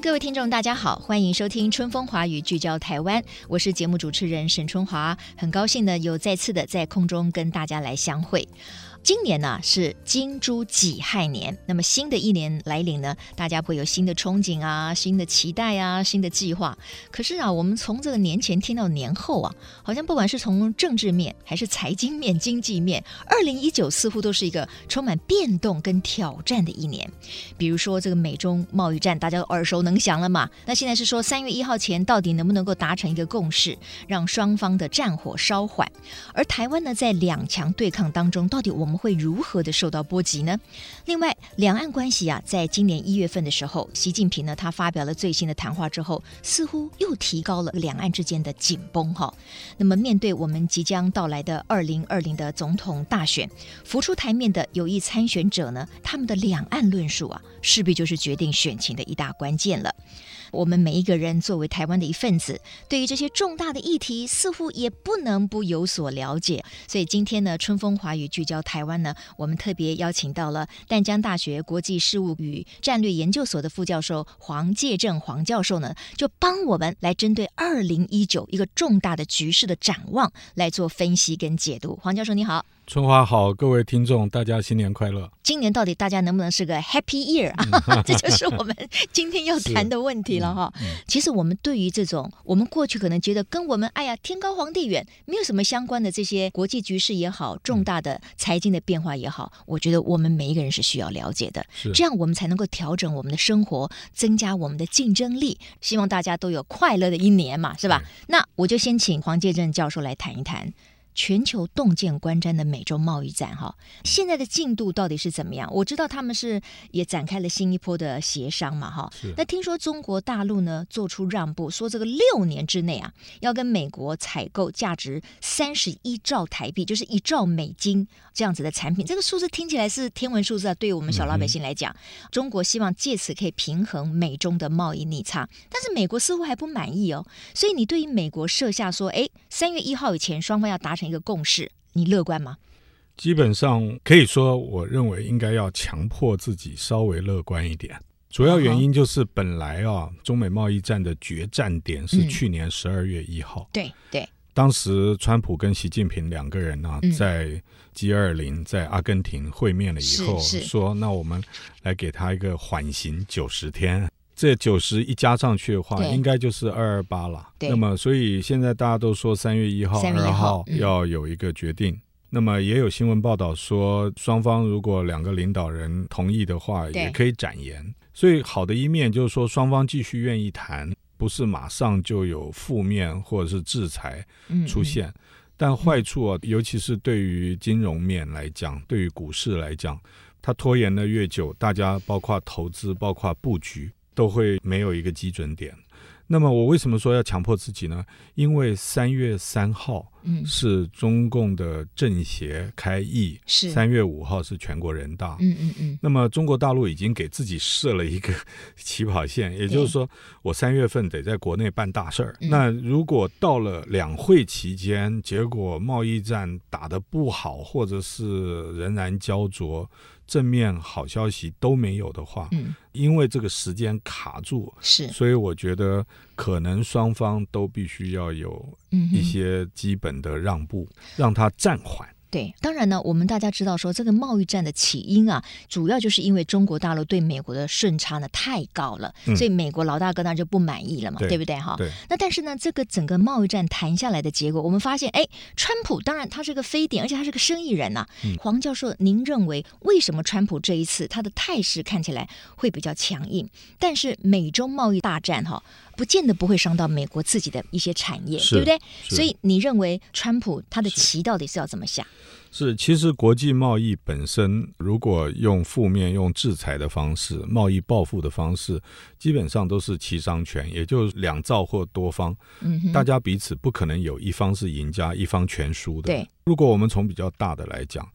各位听众，大家好，欢迎收听《春风华语》，聚焦台湾，我是节目主持人沈春华，很高兴呢，又再次的在空中跟大家来相会。今年呢是金猪己亥年，那么新的一年来临呢，大家会有新的憧憬啊，新的期待啊，新的计划。可是啊，我们从这个年前听到年后啊，好像不管是从政治面还是财经面、经济面，二零一九似乎都是一个充满变动跟挑战的一年。比如说这个美中贸易战，大家都耳熟能详了嘛。那现在是说三月一号前到底能不能够达成一个共识，让双方的战火稍缓？而台湾呢，在两强对抗当中，到底我们会如何的受到波及呢？另外，两岸关系啊，在今年一月份的时候，习近平呢，他发表了最新的谈话之后，似乎又提高了两岸之间的紧绷哈。那么，面对我们即将到来的二零二零的总统大选，浮出台面的有意参选者呢，他们的两岸论述啊，势必就是决定选情的一大关键了。我们每一个人作为台湾的一份子，对于这些重大的议题，似乎也不能不有所了解。所以今天呢，春风华语聚焦台湾呢，我们特别邀请到了淡江大学国际事务与战略研究所的副教授黄介正黄教授呢，就帮我们来针对二零一九一个重大的局势的展望来做分析跟解读。黄教授你好。春华好，各位听众，大家新年快乐！今年到底大家能不能是个 Happy Year 啊？这就是我们今天要谈的问题了哈。嗯嗯、其实我们对于这种我们过去可能觉得跟我们哎呀天高皇帝远没有什么相关的这些国际局势也好，重大的财经的变化也好，我觉得我们每一个人是需要了解的，这样我们才能够调整我们的生活，增加我们的竞争力。希望大家都有快乐的一年嘛，是吧？对那我就先请黄介正教授来谈一谈。全球洞见观瞻的美洲贸易战，哈，现在的进度到底是怎么样？我知道他们是也展开了新一波的协商嘛，哈是。那听说中国大陆呢做出让步，说这个六年之内啊，要跟美国采购价值三十一兆台币，就是一兆美金这样子的产品。这个数字听起来是天文数字啊，对于我们小老百姓来讲，嗯、中国希望借此可以平衡美中的贸易逆差，但是美国似乎还不满意哦。所以你对于美国设下说，哎，三月一号以前双方要达成。一个共识，你乐观吗？基本上可以说，我认为应该要强迫自己稍微乐观一点。主要原因就是本来啊，中美贸易战的决战点是去年十二月一号。对对，对当时川普跟习近平两个人呢、啊，在 G 二零在阿根廷会面了以后，说那我们来给他一个缓刑九十天。这九十一加上去的话，应该就是二二八了。对那么，所以现在大家都说三月一号、二号要有一个决定。嗯、那么，也有新闻报道说，双方如果两个领导人同意的话，也可以展延。所以，好的一面就是说，双方继续愿意谈，不是马上就有负面或者是制裁出现。嗯嗯但坏处啊，尤其是对于金融面来讲，对于股市来讲，它拖延的越久，大家包括投资、包括布局。都会没有一个基准点。那么我为什么说要强迫自己呢？因为三月三号是中共的政协开议，是三月五号是全国人大。嗯嗯嗯。那么中国大陆已经给自己设了一个 起跑线，也就是说，我三月份得在国内办大事儿。那如果到了两会期间，结果贸易战打得不好，或者是仍然焦灼。正面好消息都没有的话，嗯，因为这个时间卡住，是，所以我觉得可能双方都必须要有一些基本的让步，嗯、让它暂缓。对，当然呢，我们大家知道说这个贸易战的起因啊，主要就是因为中国大陆对美国的顺差呢太高了，嗯、所以美国老大哥那就不满意了嘛，对，对不对哈？对。那但是呢，这个整个贸易战谈下来的结果，我们发现，哎，川普当然他是个非典，而且他是个生意人呐、啊。嗯、黄教授，您认为为什么川普这一次他的态势看起来会比较强硬？但是美中贸易大战哈，不见得不会伤到美国自己的一些产业，对不对？所以你认为川普他的棋到底是要怎么下？是，其实国际贸易本身，如果用负面、用制裁的方式、贸易报复的方式，基本上都是齐商权，也就是两造或多方，嗯，大家彼此不可能有一方是赢家，一方全输的。对，如果我们从比较大的来讲，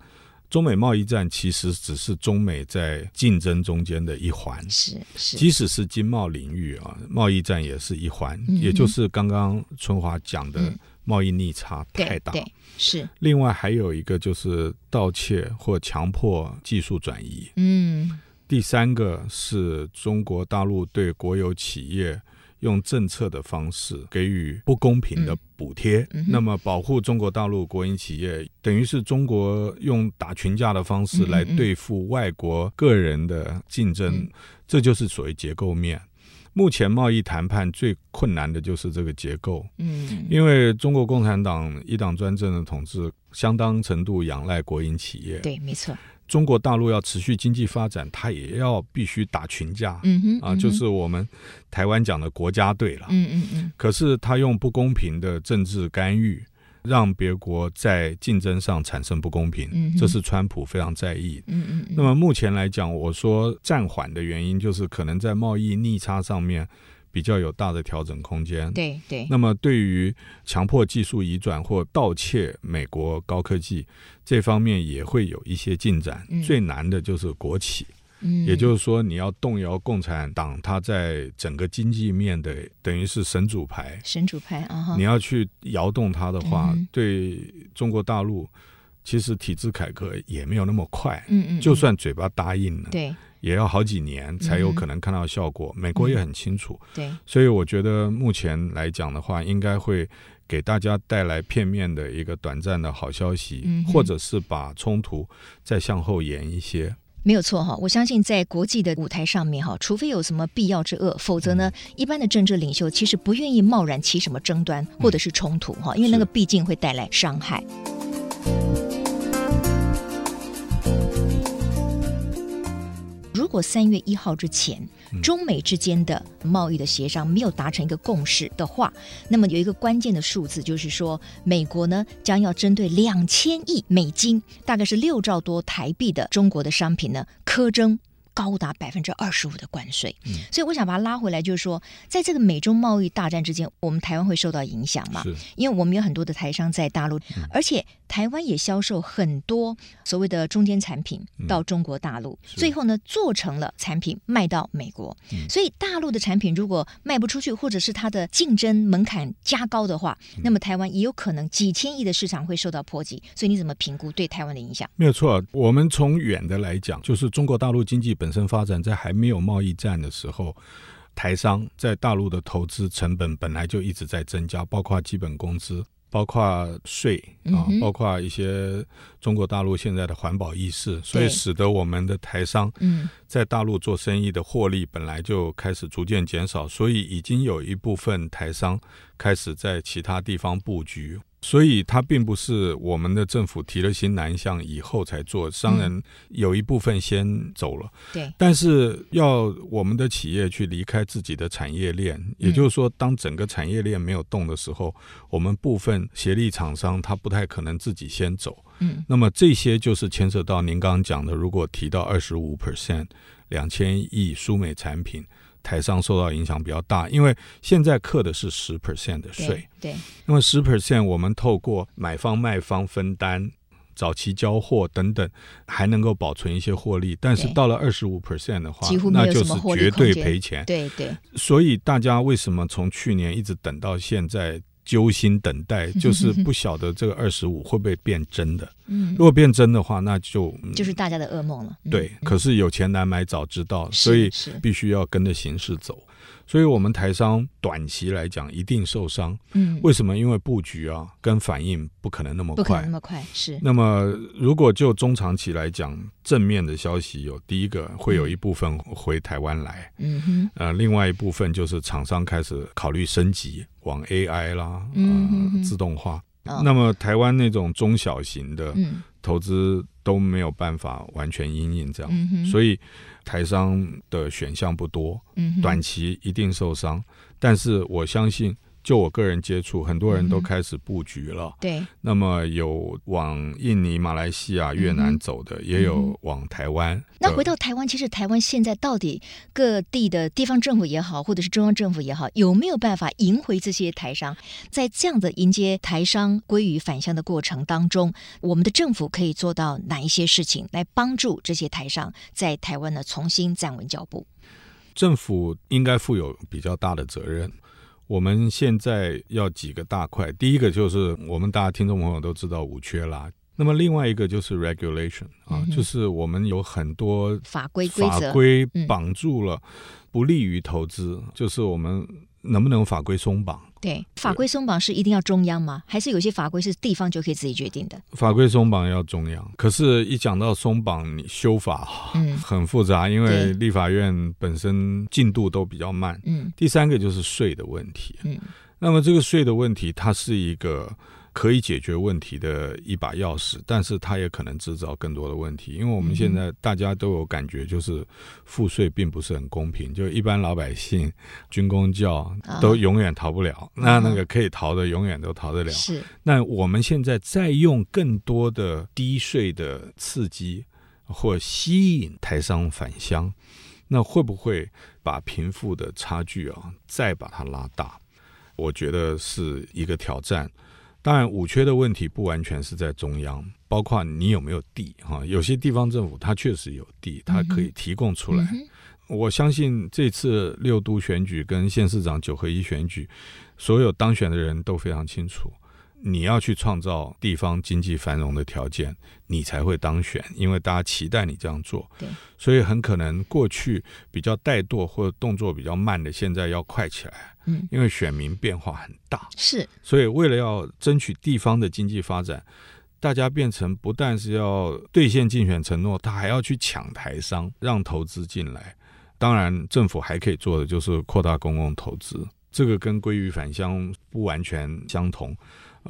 中美贸易战其实只是中美在竞争中间的一环，是是，即使是经贸领域啊，贸易战也是一环，嗯也就是刚刚春华讲的。嗯贸易逆差太大，对对是。另外还有一个就是盗窃或强迫技术转移。嗯。第三个是中国大陆对国有企业用政策的方式给予不公平的补贴，那么保护中国大陆国营企业，等于是中国用打群架的方式来对付外国个人的竞争，这就是所谓结构面。目前贸易谈判最困难的就是这个结构，嗯，因为中国共产党一党专政的统治，相当程度仰赖国营企业，对，没错。中国大陆要持续经济发展，它也要必须打群架，嗯哼，啊，就是我们台湾讲的国家队了，嗯嗯嗯。可是他用不公平的政治干预。让别国在竞争上产生不公平，嗯、这是川普非常在意。嗯嗯，嗯。那么目前来讲，我说暂缓的原因就是可能在贸易逆差上面比较有大的调整空间。对对。那么对于强迫技术移转或盗窃美国高科技这方面也会有一些进展。嗯、最难的就是国企。嗯，也就是说，你要动摇共产党，它在整个经济面的等于是神主牌，神主牌啊！你要去摇动它的话，嗯、对中国大陆其实体制改革也没有那么快。嗯嗯，就算嘴巴答应了，对，也要好几年才有可能看到效果。嗯、美国也很清楚，对，所以我觉得目前来讲的话，应该会给大家带来片面的一个短暂的好消息，嗯、或者是把冲突再向后延一些。没有错哈，我相信在国际的舞台上面哈，除非有什么必要之恶，否则呢，一般的政治领袖其实不愿意贸然起什么争端或者是冲突哈，因为那个毕竟会带来伤害。如果三月一号之前，中美之间的贸易的协商没有达成一个共识的话，那么有一个关键的数字，就是说美国呢将要针对两千亿美金，大概是六兆多台币的中国的商品呢，苛征。高达百分之二十五的关税，嗯，所以我想把它拉回来，就是说，在这个美中贸易大战之间，我们台湾会受到影响嘛？是，因为我们有很多的台商在大陆，嗯、而且台湾也销售很多所谓的中间产品到中国大陆，嗯、最后呢做成了产品卖到美国，嗯、所以大陆的产品如果卖不出去，或者是它的竞争门槛加高的话，嗯、那么台湾也有可能几千亿的市场会受到波及。所以你怎么评估对台湾的影响？没有错，我们从远的来讲，就是中国大陆经济本身发展在。还没有贸易战的时候，台商在大陆的投资成本本来就一直在增加，包括基本工资，包括税啊，包括一些中国大陆现在的环保意识，所以使得我们的台商在大陆做生意的获利本来就开始逐渐减少，所以已经有一部分台商开始在其他地方布局。所以，它并不是我们的政府提了新南向以后才做，商人有一部分先走了。对，但是要我们的企业去离开自己的产业链，也就是说，当整个产业链没有动的时候，我们部分协力厂商他不太可能自己先走。嗯，那么这些就是牵涉到您刚刚讲的，如果提到二十五 percent 两千亿输美产品。台商受到影响比较大，因为现在课的是十 percent 的税。对，对，那么十 percent 我们透过买方卖方分担、早期交货等等，还能够保存一些获利。但是到了二十五 percent 的话，那就是绝对赔钱。对对。所以大家为什么从去年一直等到现在？揪心等待，就是不晓得这个二十五会不会变真的。嗯，如果变真的话，那就、嗯、就是大家的噩梦了。对，可是有钱难买早知道，所以必须要跟着形势走。所以，我们台商短期来讲一定受伤。嗯，为什么？因为布局啊，跟反应不可能那么快，不可能那么快。是。那么，如果就中长期来讲，正面的消息有第一个，会有一部分回台湾来。嗯哼。呃，另外一部分就是厂商开始考虑升级，往 AI 啦，呃，嗯哼哼自动化。哦。那么，台湾那种中小型的投资都没有办法完全因应这样，嗯、所以台商的选项不多，嗯、短期一定受伤。但是我相信。就我个人接触，很多人都开始布局了。嗯、对，那么有往印尼、马来西亚、越南走的，嗯、也有往台湾。那回到台湾，其实台湾现在到底各地的地方政府也好，或者是中央政府也好，有没有办法迎回这些台商？在这样的迎接台商归于返乡的过程当中，我们的政府可以做到哪一些事情，来帮助这些台商在台湾呢重新站稳脚步？政府应该负有比较大的责任。我们现在要几个大块，第一个就是我们大家听众朋友都知道五缺啦。那么另外一个就是 regulation 啊，嗯、就是我们有很多法规法规绑住了，不利于投资，嗯、就是我们。能不能法规松绑？对，法规松绑是一定要中央吗？还是有些法规是地方就可以自己决定的？法规松绑要中央，可是，一讲到松绑，你修法嗯很复杂，因为立法院本身进度都比较慢。嗯，第三个就是税的问题。嗯，那么这个税的问题，它是一个。可以解决问题的一把钥匙，但是它也可能制造更多的问题，因为我们现在大家都有感觉，就是赋税并不是很公平，就一般老百姓、军工教都永远逃不了，哦、那那个可以逃的永远都逃得了。是，那我们现在再用更多的低税的刺激或吸引台商返乡，那会不会把贫富的差距啊再把它拉大？我觉得是一个挑战。当然，五缺的问题不完全是在中央，包括你有没有地哈。有些地方政府它确实有地，它可以提供出来。嗯嗯、我相信这次六都选举跟县市长九合一选举，所有当选的人都非常清楚。你要去创造地方经济繁荣的条件，你才会当选，因为大家期待你这样做。对，所以很可能过去比较怠惰或者动作比较慢的，现在要快起来。嗯，因为选民变化很大，是，所以为了要争取地方的经济发展，大家变成不但是要兑现竞选承诺，他还要去抢台商，让投资进来。当然，政府还可以做的就是扩大公共投资，这个跟归于返乡不完全相同。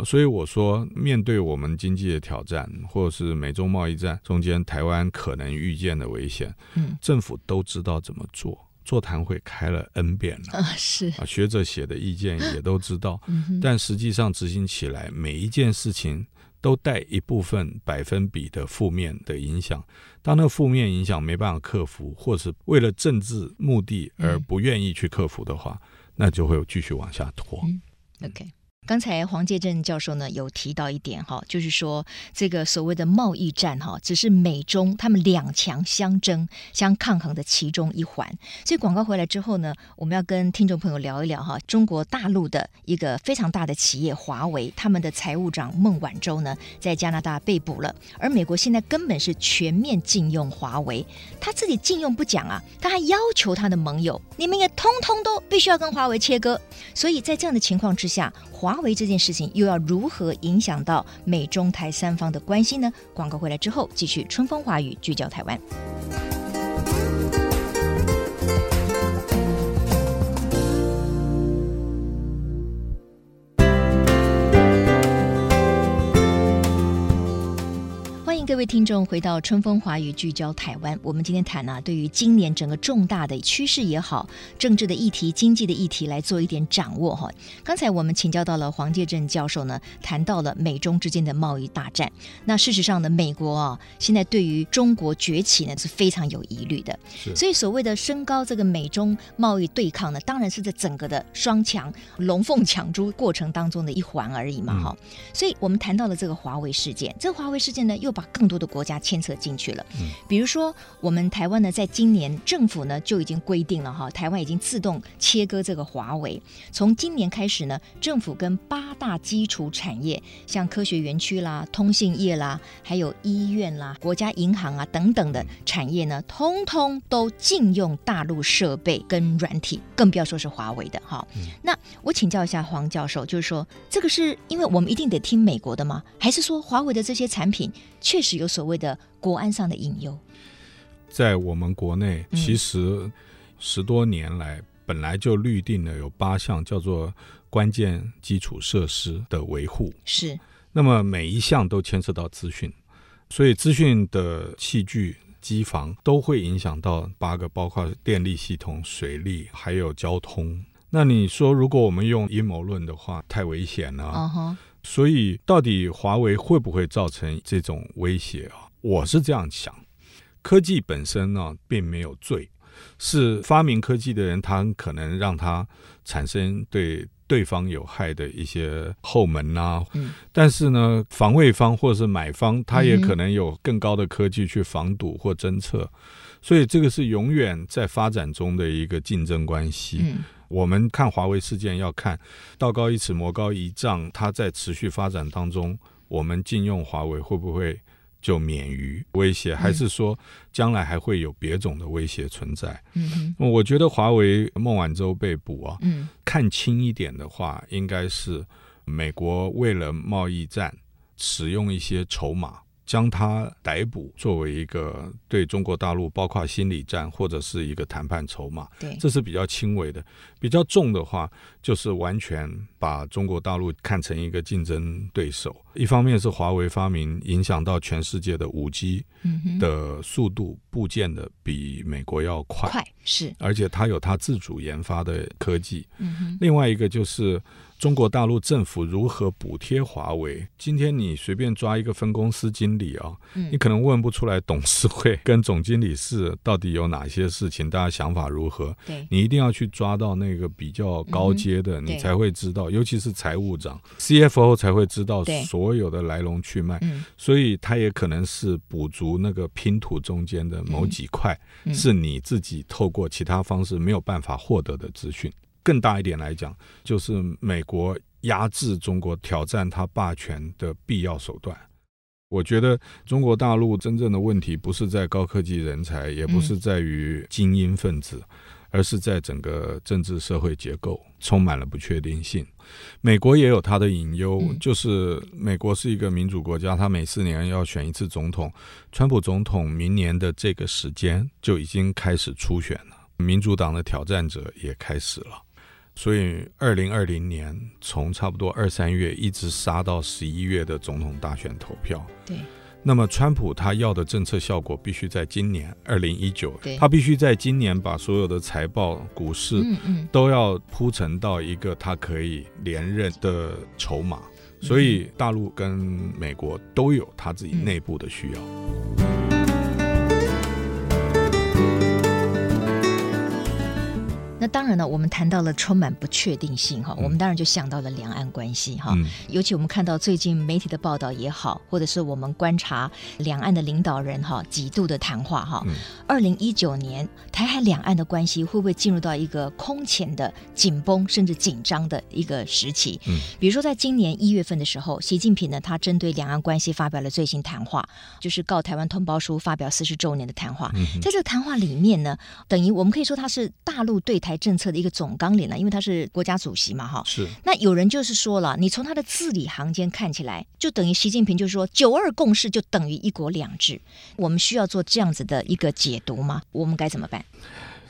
所以我说，面对我们经济的挑战，或者是美中贸易战中间台湾可能遇见的危险，嗯，政府都知道怎么做。座谈会开了 N 遍了啊，是啊，学者写的意见也都知道，嗯、但实际上执行起来，每一件事情都带一部分百分比的负面的影响。当那个负面影响没办法克服，或是为了政治目的而不愿意去克服的话，嗯、那就会继续往下拖。嗯、OK。刚才黄介正教授呢有提到一点哈，就是说这个所谓的贸易战哈，只是美中他们两强相争、相抗衡的其中一环。所以广告回来之后呢，我们要跟听众朋友聊一聊哈，中国大陆的一个非常大的企业华为，他们的财务长孟晚舟呢在加拿大被捕了，而美国现在根本是全面禁用华为，他自己禁用不讲啊，他还要求他的盟友，你们也通通都必须要跟华为切割。所以在这样的情况之下，华为这件事情又要如何影响到美中台三方的关系呢？广告回来之后，继续春风化雨聚焦台湾。位听众，回到春风华语聚焦台湾，我们今天谈呢、啊，对于今年整个重大的趋势也好，政治的议题、经济的议题来做一点掌握哈。刚才我们请教到了黄介正教授呢，谈到了美中之间的贸易大战。那事实上呢，美国啊，现在对于中国崛起呢是非常有疑虑的。所以所谓的升高这个美中贸易对抗呢，当然是在整个的双强龙凤抢珠过程当中的一环而已嘛哈。嗯、所以我们谈到了这个华为事件，这个华为事件呢，又把更多的国家牵扯进去了，嗯比如说我们台湾呢，在今年政府呢就已经规定了哈，台湾已经自动切割这个华为。从今年开始呢，政府跟八大基础产业，像科学园区啦、通信业啦、还有医院啦、国家银行啊等等的产业呢，通通都禁用大陆设备跟软体，更不要说是华为的哈。那我请教一下黄教授，就是说这个是因为我们一定得听美国的吗？还是说华为的这些产品确实有所谓的国安上的隐忧，在我们国内，其实十多年来本来就预定了有八项叫做关键基础设施的维护，是。那么每一项都牵涉到资讯，所以资讯的器具、机房都会影响到八个，包括电力系统、水利还有交通。那你说，如果我们用阴谋论的话，太危险了。Uh huh. 所以，到底华为会不会造成这种威胁啊？我是这样想，科技本身呢，并没有罪，是发明科技的人，他可能让它产生对对方有害的一些后门呐。嗯。但是呢，防卫方或者是买方，他也可能有更高的科技去防堵或侦测，所以这个是永远在发展中的一个竞争关系。嗯。我们看华为事件，要看道高一尺，魔高一丈。它在持续发展当中，我们禁用华为会不会就免于威胁？还是说将来还会有别种的威胁存在？嗯哼，我觉得华为孟晚舟被捕啊，嗯，看轻一点的话，应该是美国为了贸易战使用一些筹码。将他逮捕，作为一个对中国大陆包括心理战或者是一个谈判筹码，对，这是比较轻微的。比较重的话，就是完全把中国大陆看成一个竞争对手。一方面是华为发明影响到全世界的五 G 的速度部件的比美国要快，快是，而且它有它自主研发的科技。嗯哼，另外一个就是。中国大陆政府如何补贴华为？今天你随便抓一个分公司经理啊，嗯、你可能问不出来董事会跟总经理室到底有哪些事情，大家想法如何？对你一定要去抓到那个比较高阶的，嗯、你才会知道，尤其是财务长、CFO 才会知道所有的来龙去脉。嗯、所以他也可能是补足那个拼图中间的某几块，嗯、是你自己透过其他方式没有办法获得的资讯。更大一点来讲，就是美国压制中国、挑战它霸权的必要手段。我觉得中国大陆真正的问题不是在高科技人才，也不是在于精英分子，嗯、而是在整个政治社会结构充满了不确定性。美国也有它的隐忧，嗯、就是美国是一个民主国家，它每四年要选一次总统。川普总统明年的这个时间就已经开始初选了，民主党的挑战者也开始了。所以，二零二零年从差不多二三月一直杀到十一月的总统大选投票。对。那么，川普他要的政策效果必须在今年二零一九，他必须在今年把所有的财报、股市都要铺陈到一个他可以连任的筹码。所以，大陆跟美国都有他自己内部的需要。那当然了，我们谈到了充满不确定性哈，我们当然就想到了两岸关系哈。嗯、尤其我们看到最近媒体的报道也好，或者是我们观察两岸的领导人哈几度的谈话哈。二零一九年台海两岸的关系会不会进入到一个空前的紧绷甚至紧张的一个时期？嗯，比如说在今年一月份的时候，习近平呢他针对两岸关系发表了最新谈话，就是告台湾通胞书发表四十周年的谈话。嗯、在这个谈话里面呢，等于我们可以说他是大陆对台。政策的一个总纲领了，因为他是国家主席嘛，哈。是。那有人就是说了，你从他的字里行间看起来，就等于习近平就是说“九二共识”就等于“一国两制”。我们需要做这样子的一个解读吗？我们该怎么办？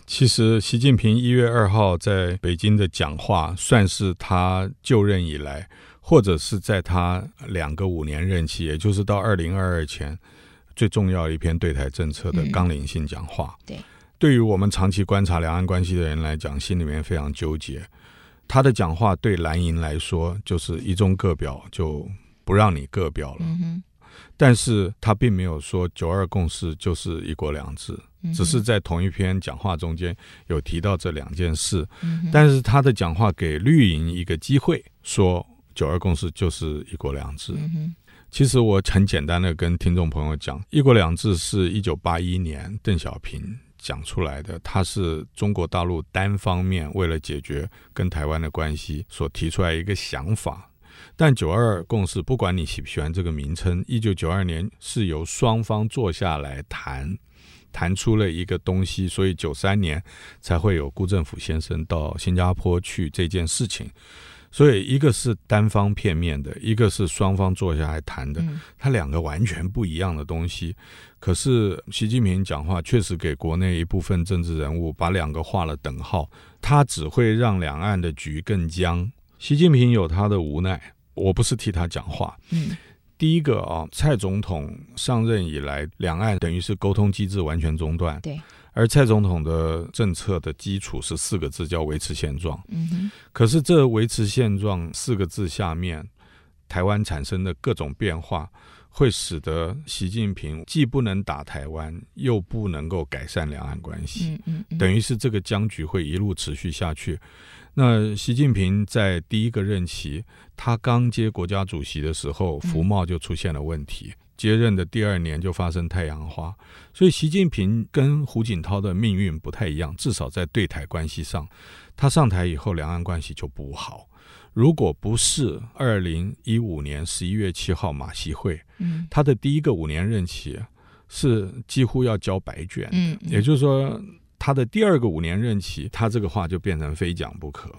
其实，习近平一月二号在北京的讲话，算是他就任以来，或者是在他两个五年任期，也就是到二零二二前，最重要一篇对台政策的纲领性讲话。嗯、对。对于我们长期观察两岸关系的人来讲，心里面非常纠结。他的讲话对蓝营来说就是一中各表，就不让你各表了。嗯、但是他并没有说九二共识就是一国两制，嗯、只是在同一篇讲话中间有提到这两件事。嗯、但是他的讲话给绿营一个机会，说九二共识就是一国两制。嗯、其实我很简单的跟听众朋友讲，一国两制是一九八一年邓小平。讲出来的，他是中国大陆单方面为了解决跟台湾的关系所提出来一个想法。但九二共识，不管你喜不喜欢这个名称，一九九二年是由双方坐下来谈，谈出了一个东西，所以九三年才会有辜振甫先生到新加坡去这件事情。所以一个是单方片面的，一个是双方坐下来谈的，它两个完全不一样的东西。可是习近平讲话确实给国内一部分政治人物把两个画了等号，他只会让两岸的局更僵。习近平有他的无奈，我不是替他讲话。嗯第一个啊，蔡总统上任以来，两岸等于是沟通机制完全中断。对。而蔡总统的政策的基础是四个字，叫维持现状。嗯。可是这维持现状四个字下面，台湾产生的各种变化，会使得习近平既不能打台湾，又不能够改善两岸关系。嗯嗯嗯。等于是这个僵局会一路持续下去。那习近平在第一个任期，他刚接国家主席的时候，服贸就出现了问题。嗯接任的第二年就发生太阳花，所以习近平跟胡锦涛的命运不太一样，至少在对台关系上，他上台以后两岸关系就不好。如果不是二零一五年十一月七号马习会，嗯，他的第一个五年任期是几乎要交白卷，嗯，也就是说他的第二个五年任期，他这个话就变成非讲不可，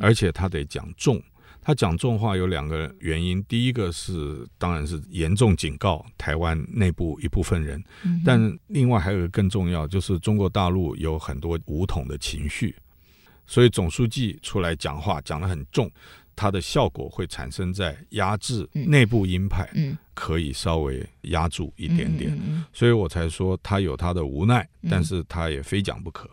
而且他得讲重。他讲重话有两个原因，第一个是当然是严重警告台湾内部一部分人，嗯、但另外还有一个更重要，就是中国大陆有很多武统的情绪，所以总书记出来讲话讲得很重，它的效果会产生在压制内部鹰派，可以稍微压住一点点，所以我才说他有他的无奈，但是他也非讲不可，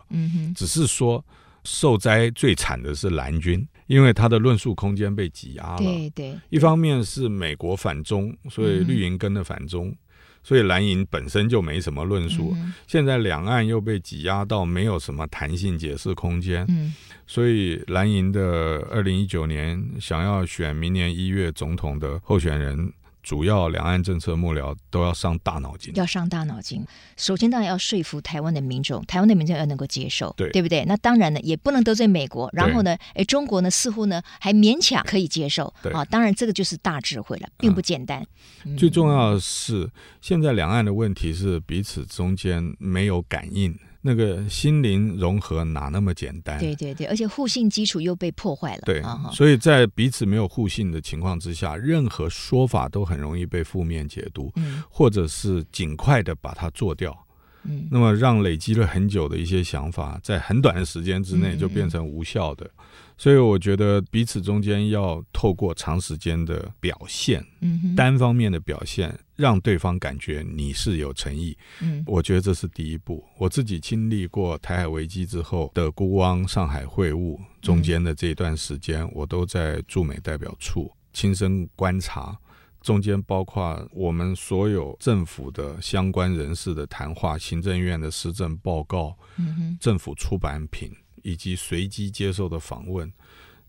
只是说。受灾最惨的是蓝军，因为他的论述空间被挤压了。对对，一方面是美国反中，所以绿营跟着反中，嗯、所以蓝营本身就没什么论述。嗯、现在两岸又被挤压到没有什么弹性解释空间，嗯、所以蓝营的二零一九年想要选明年一月总统的候选人。主要两岸政策幕僚都要上大脑筋，要上大脑筋。首先，当然要说服台湾的民众，台湾的民众要能够接受，对，对不对？那当然呢，也不能得罪美国。然后呢，哎，中国呢，似乎呢还勉强可以接受。对啊，当然这个就是大智慧了，并不简单。嗯嗯、最重要的是，现在两岸的问题是彼此中间没有感应。那个心灵融合哪那么简单？对对对，而且互信基础又被破坏了。对，所以在彼此没有互信的情况之下，任何说法都很容易被负面解读，嗯，或者是尽快的把它做掉。嗯，那么让累积了很久的一些想法，在很短的时间之内就变成无效的。所以我觉得彼此中间要透过长时间的表现，嗯哼，单方面的表现，让对方感觉你是有诚意。嗯，我觉得这是第一步。我自己经历过台海危机之后的孤汪、上海会晤中间的这一段时间，我都在驻美代表处亲身观察，中间包括我们所有政府的相关人士的谈话、行政院的施政报告、嗯哼，政府出版品。以及随机接受的访问，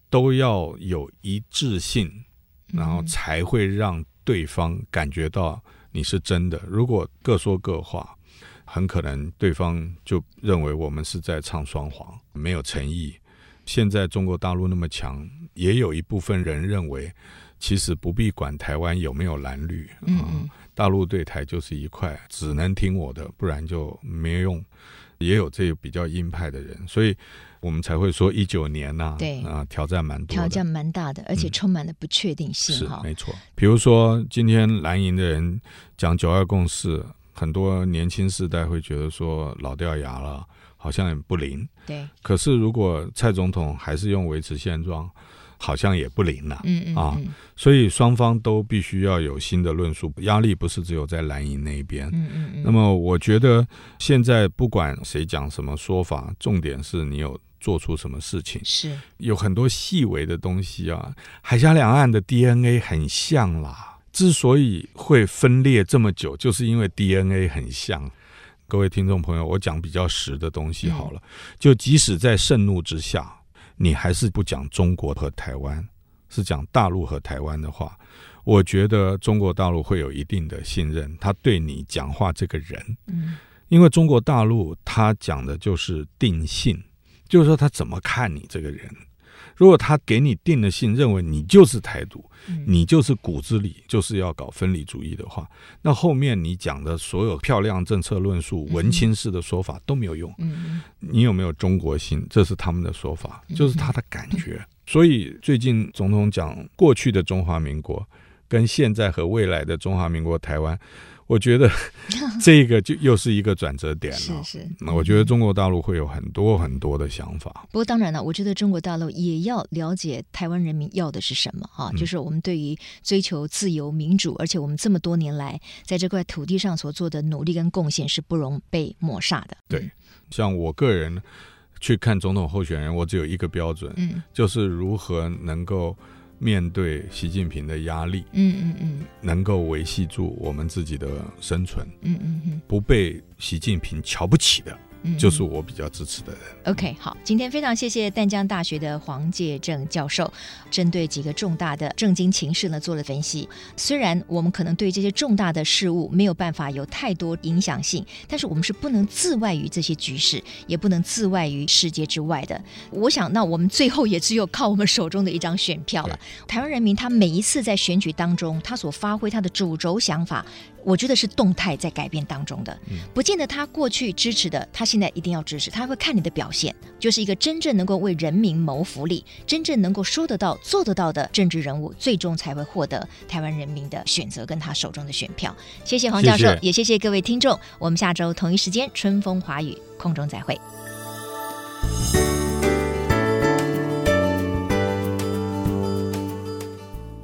都要有一致性，然后才会让对方感觉到你是真的。如果各说各话，很可能对方就认为我们是在唱双簧，没有诚意。现在中国大陆那么强，也有一部分人认为，其实不必管台湾有没有蓝绿嗯，大陆对台就是一块，只能听我的，不然就没用。也有这个比较鹰派的人，所以我们才会说一九年呐、啊，对啊，挑战蛮多，挑战蛮大的，而且充满了不确定性。是没错，比如说今天蓝营的人讲九二共识，很多年轻世代会觉得说老掉牙了，好像也不灵。对，可是如果蔡总统还是用维持现状。好像也不灵了，嗯嗯啊，所以双方都必须要有新的论述，压力不是只有在蓝营那一边，嗯嗯嗯。那么我觉得现在不管谁讲什么说法，重点是你有做出什么事情，是有很多细微的东西啊。海峡两岸的 DNA 很像啦，之所以会分裂这么久，就是因为 DNA 很像。各位听众朋友，我讲比较实的东西好了，就即使在盛怒之下。你还是不讲中国和台湾，是讲大陆和台湾的话，我觉得中国大陆会有一定的信任，他对你讲话这个人，嗯，因为中国大陆他讲的就是定性，就是说他怎么看你这个人。如果他给你定了性，认为你就是台独，你就是骨子里就是要搞分离主义的话，那后面你讲的所有漂亮政策论述、文青式的说法都没有用。你有没有中国心？这是他们的说法，就是他的感觉。所以最近总统讲过去的中华民国跟现在和未来的中华民国台湾，我觉得 这个就又是一个转折点了。是是，那我觉得中国大陆会有很多很多的想法。不过当然了，我觉得中国大陆也要了解台湾人民要的是什么啊，就是我们对于追求自由民主，而且我们这么多年来在这块土地上所做的努力跟贡献是不容被抹杀的。对，像我个人去看总统候选人，我只有一个标准，嗯，就是如何能够。面对习近平的压力，嗯嗯嗯，能够维系住我们自己的生存，嗯嗯嗯，不被习近平瞧不起的。就是我比较支持的人。OK，好，今天非常谢谢淡江大学的黄介正教授，针对几个重大的政经情势呢做了分析。虽然我们可能对这些重大的事物没有办法有太多影响性，但是我们是不能自外于这些局势，也不能自外于世界之外的。我想，那我们最后也只有靠我们手中的一张选票了。台湾人民他每一次在选举当中，他所发挥他的主轴想法。我觉得是动态在改变当中的，不见得他过去支持的，他现在一定要支持，他会看你的表现，就是一个真正能够为人民谋福利、真正能够说得到、做得到的政治人物，最终才会获得台湾人民的选择跟他手中的选票。谢谢黄教授，谢谢也谢谢各位听众，我们下周同一时间春风华语空中再会。